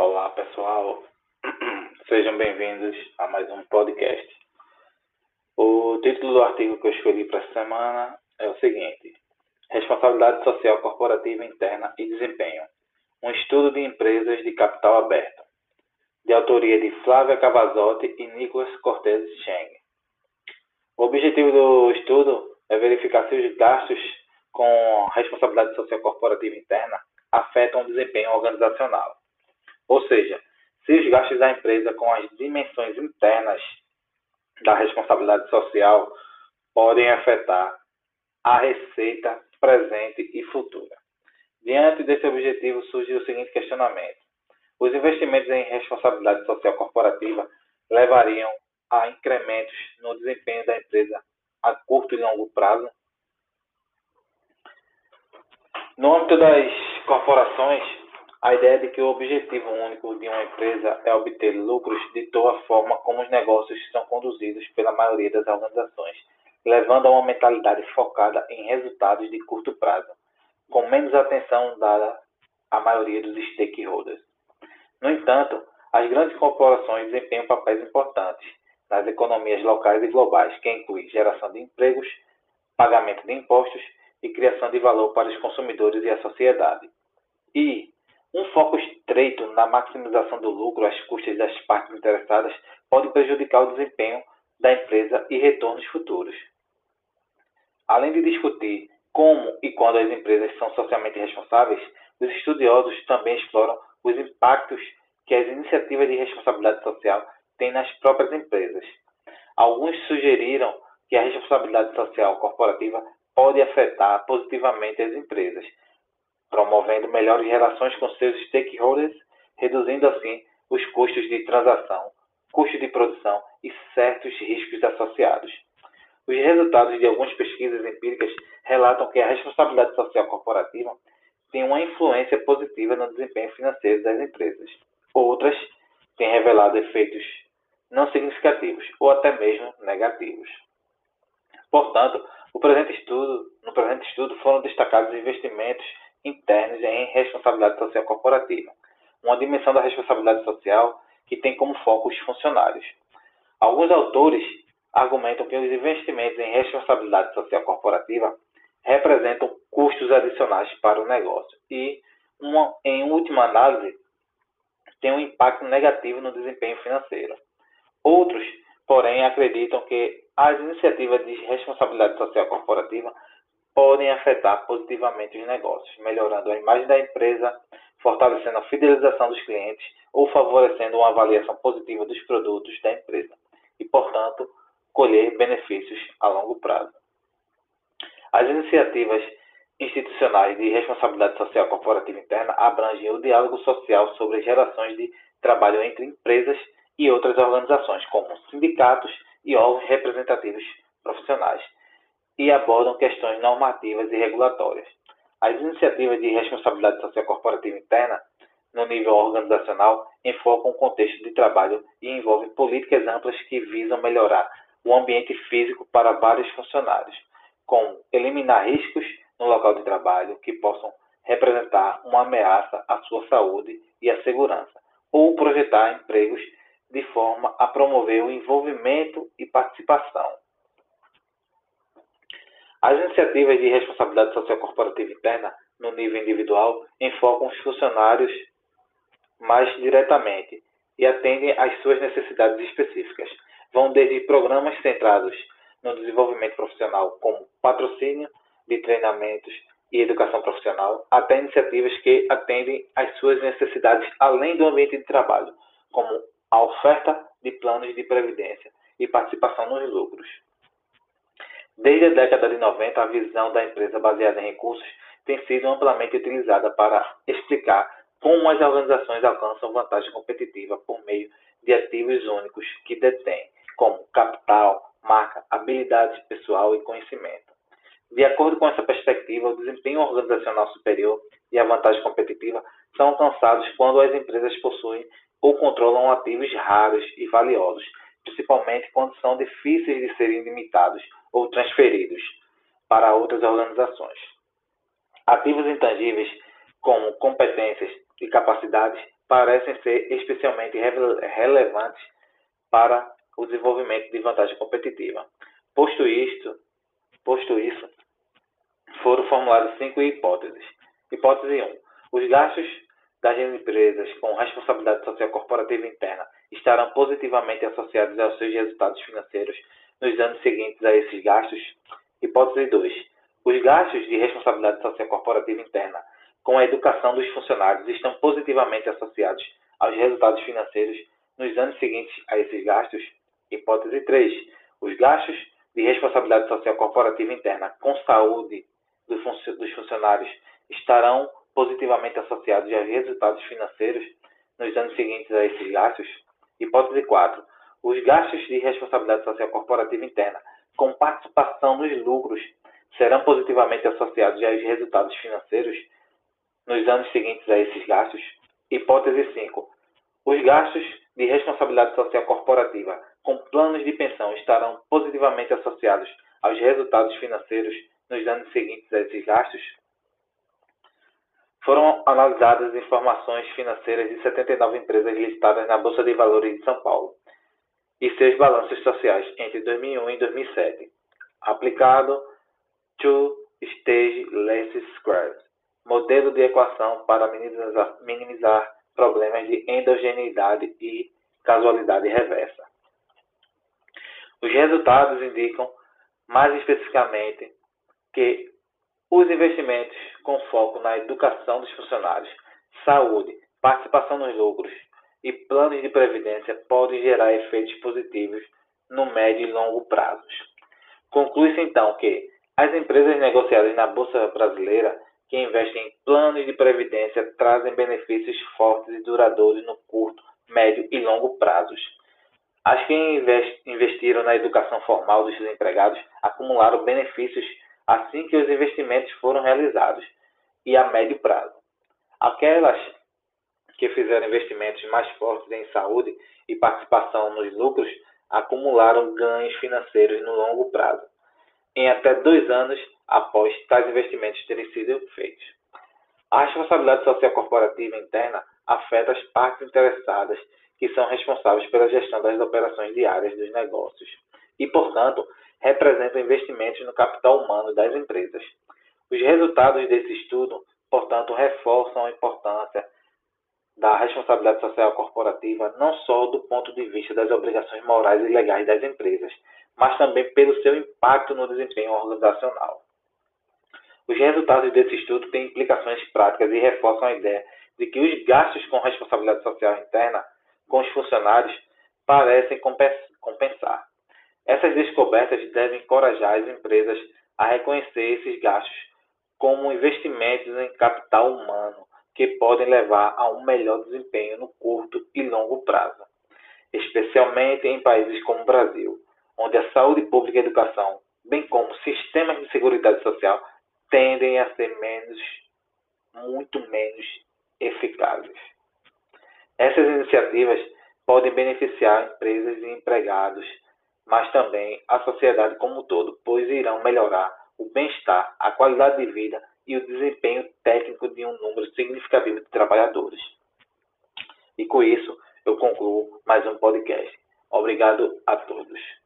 Olá pessoal, sejam bem-vindos a mais um podcast. O título do artigo que eu escolhi para essa semana é o seguinte: Responsabilidade Social Corporativa Interna e Desempenho. Um estudo de empresas de capital aberto, de autoria de Flávia Cavazotti e Nicolas Cortez Cheng. O objetivo do estudo é verificar se os gastos com responsabilidade social corporativa interna afetam o desempenho organizacional. Ou seja, se os gastos da empresa com as dimensões internas da responsabilidade social podem afetar a receita presente e futura. Diante desse objetivo surge o seguinte questionamento: os investimentos em responsabilidade social corporativa levariam a incrementos no desempenho da empresa a curto e longo prazo? No âmbito das corporações, a ideia de que o objetivo único de uma empresa é obter lucros ditou a forma como os negócios são conduzidos pela maioria das organizações, levando a uma mentalidade focada em resultados de curto prazo, com menos atenção dada à maioria dos stakeholders. No entanto, as grandes corporações desempenham papéis importantes nas economias locais e globais, que incluem geração de empregos, pagamento de impostos e criação de valor para os consumidores e a sociedade. E, um foco estreito na maximização do lucro às custas das partes interessadas pode prejudicar o desempenho da empresa e retornos futuros. Além de discutir como e quando as empresas são socialmente responsáveis, os estudiosos também exploram os impactos que as iniciativas de responsabilidade social têm nas próprias empresas. Alguns sugeriram que a responsabilidade social corporativa pode afetar positivamente as empresas, promovendo melhores relações com seus stakeholders, reduzindo assim os custos de transação, custos de produção e certos riscos associados. Os resultados de algumas pesquisas empíricas relatam que a responsabilidade social corporativa tem uma influência positiva no desempenho financeiro das empresas. Outras têm revelado efeitos não significativos ou até mesmo negativos. Portanto, presente estudo, no presente estudo foram destacados investimentos internos em responsabilidade social corporativa, uma dimensão da responsabilidade social que tem como foco os funcionários. Alguns autores argumentam que os investimentos em responsabilidade social corporativa representam custos adicionais para o negócio e, uma, em última análise, têm um impacto negativo no desempenho financeiro. Outros, porém, acreditam que as iniciativas de responsabilidade social corporativa podem afetar positivamente os negócios, melhorando a imagem da empresa, fortalecendo a fidelização dos clientes ou favorecendo uma avaliação positiva dos produtos da empresa e, portanto, colher benefícios a longo prazo. As iniciativas institucionais de responsabilidade social corporativa interna abrangem o diálogo social sobre as relações de trabalho entre empresas e outras organizações, como sindicatos e órgãos representativos profissionais e abordam questões normativas e regulatórias. As iniciativas de responsabilidade social corporativa interna, no nível organizacional, enfocam o contexto de trabalho e envolvem políticas amplas que visam melhorar o ambiente físico para vários funcionários, como eliminar riscos no local de trabalho que possam representar uma ameaça à sua saúde e à segurança, ou projetar empregos de forma a promover o envolvimento e participação as iniciativas de responsabilidade social corporativa interna, no nível individual, enfocam os funcionários mais diretamente e atendem às suas necessidades específicas. Vão desde programas centrados no desenvolvimento profissional, como patrocínio de treinamentos e educação profissional, até iniciativas que atendem às suas necessidades além do ambiente de trabalho, como a oferta de planos de previdência e participação nos lucros. Desde a década de 90, a visão da empresa baseada em recursos tem sido amplamente utilizada para explicar como as organizações alcançam vantagem competitiva por meio de ativos únicos que detêm, como capital, marca, habilidades pessoal e conhecimento. De acordo com essa perspectiva, o desempenho organizacional superior e a vantagem competitiva são alcançados quando as empresas possuem ou controlam ativos raros e valiosos, principalmente quando são difíceis de serem limitados ou transferidos para outras organizações. Ativos intangíveis, como competências e capacidades, parecem ser especialmente relevantes para o desenvolvimento de vantagem competitiva. Posto isto, posto isso, foram formuladas cinco hipóteses. Hipótese 1. Os gastos das empresas com responsabilidade social corporativa interna estarão positivamente associados aos seus resultados financeiros nos anos seguintes a esses gastos? Hipótese 2. Os gastos de responsabilidade social corporativa interna com a educação dos funcionários estão positivamente associados aos resultados financeiros nos anos seguintes a esses gastos? Hipótese 3. Os gastos de responsabilidade social corporativa interna com saúde dos funcionários estarão positivamente associados aos resultados financeiros nos anos seguintes a esses gastos? Hipótese 4. Os gastos de responsabilidade social corporativa interna com participação nos lucros serão positivamente associados aos resultados financeiros nos anos seguintes a esses gastos? Hipótese 5. Os gastos de responsabilidade social corporativa com planos de pensão estarão positivamente associados aos resultados financeiros nos anos seguintes a esses gastos? Foram analisadas informações financeiras de 79 empresas listadas na Bolsa de Valores de São Paulo e seus balanços sociais entre 2001 e 2007, aplicado Two Stage Less Squared, modelo de equação para minimizar, minimizar problemas de endogeneidade e casualidade reversa. Os resultados indicam, mais especificamente, que os investimentos com foco na educação dos funcionários, saúde, participação nos lucros e planos de previdência podem gerar efeitos positivos no médio e longo prazos. Conclui-se então que as empresas negociadas na Bolsa Brasileira que investem em planos de previdência trazem benefícios fortes e duradouros no curto, médio e longo prazos. As que investiram na educação formal dos empregados acumularam benefícios assim que os investimentos foram realizados e a médio prazo. Aquelas que fizeram investimentos mais fortes em saúde e participação nos lucros acumularam ganhos financeiros no longo prazo, em até dois anos após tais investimentos terem sido feitos. A responsabilidade social corporativa interna afeta as partes interessadas que são responsáveis pela gestão das operações diárias dos negócios e, portanto, representam investimentos no capital humano das empresas. Os resultados desse estudo, portanto, reforçam a importância da responsabilidade social corporativa não só do ponto de vista das obrigações morais e legais das empresas, mas também pelo seu impacto no desempenho organizacional. Os resultados desse estudo têm implicações práticas e reforçam a ideia de que os gastos com responsabilidade social interna com os funcionários parecem compensar. Essas descobertas devem encorajar as empresas a reconhecer esses gastos como investimentos em capital humano que podem levar a um melhor desempenho no curto e longo prazo, especialmente em países como o Brasil, onde a saúde pública e a educação, bem como sistemas de segurança social, tendem a ser menos, muito menos eficazes. Essas iniciativas podem beneficiar empresas e empregados mas também a sociedade como um todo, pois irão melhorar o bem-estar, a qualidade de vida e o desempenho técnico de um número significativo de trabalhadores. E com isso, eu concluo mais um podcast. Obrigado a todos.